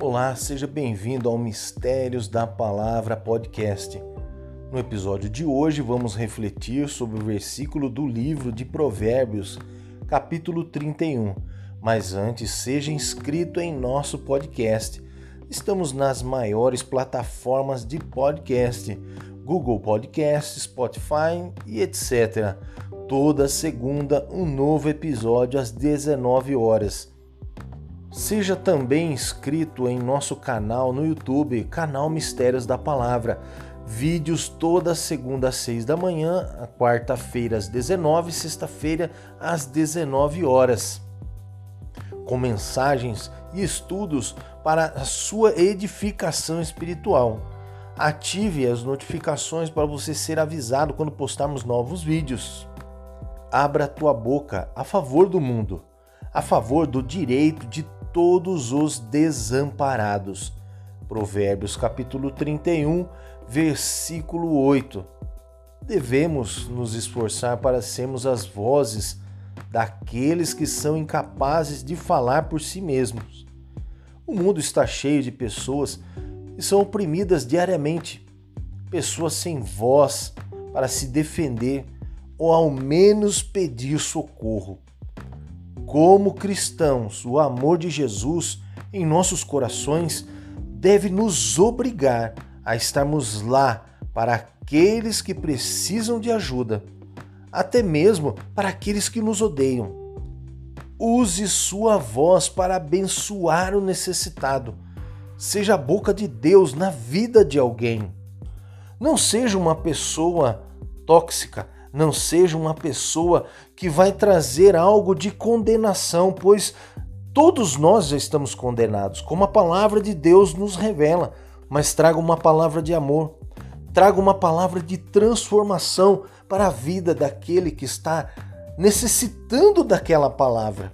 Olá, seja bem-vindo ao Mistérios da Palavra podcast. No episódio de hoje, vamos refletir sobre o versículo do livro de Provérbios, capítulo 31. Mas antes, seja inscrito em nosso podcast. Estamos nas maiores plataformas de podcast: Google Podcast, Spotify e etc. Toda segunda, um novo episódio às 19 horas. Seja também inscrito em nosso canal no YouTube, canal Mistérios da Palavra. Vídeos toda segunda às 6 da manhã, quarta-feira às 19, sexta-feira às 19 horas. Com mensagens e estudos para a sua edificação espiritual. Ative as notificações para você ser avisado quando postarmos novos vídeos. Abra tua boca a favor do mundo, a favor do direito de todos os desamparados. Provérbios capítulo 31, versículo 8. Devemos nos esforçar para sermos as vozes daqueles que são incapazes de falar por si mesmos. O mundo está cheio de pessoas que são oprimidas diariamente, pessoas sem voz para se defender ou ao menos pedir socorro. Como cristãos, o amor de Jesus em nossos corações deve nos obrigar a estarmos lá para aqueles que precisam de ajuda, até mesmo para aqueles que nos odeiam. Use sua voz para abençoar o necessitado. Seja a boca de Deus na vida de alguém. Não seja uma pessoa tóxica, não seja uma pessoa que vai trazer algo de condenação, pois todos nós já estamos condenados, como a palavra de Deus nos revela, mas traga uma palavra de amor, traga uma palavra de transformação para a vida daquele que está necessitando daquela palavra.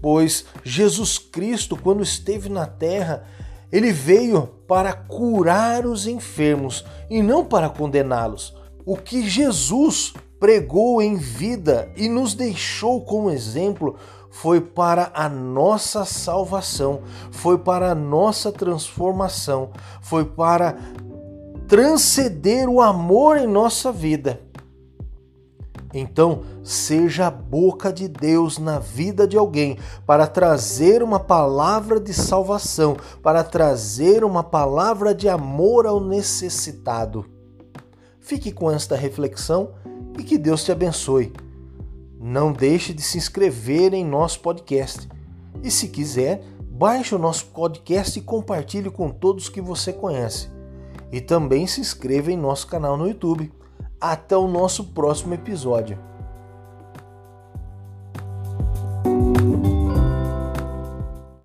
Pois Jesus Cristo, quando esteve na terra, ele veio para curar os enfermos e não para condená-los. O que Jesus pregou em vida e nos deixou como exemplo foi para a nossa salvação, foi para a nossa transformação, foi para transcender o amor em nossa vida. Então, seja a boca de Deus na vida de alguém para trazer uma palavra de salvação, para trazer uma palavra de amor ao necessitado. Fique com esta reflexão e que Deus te abençoe. Não deixe de se inscrever em nosso podcast. E se quiser, baixe o nosso podcast e compartilhe com todos que você conhece. E também se inscreva em nosso canal no YouTube. Até o nosso próximo episódio.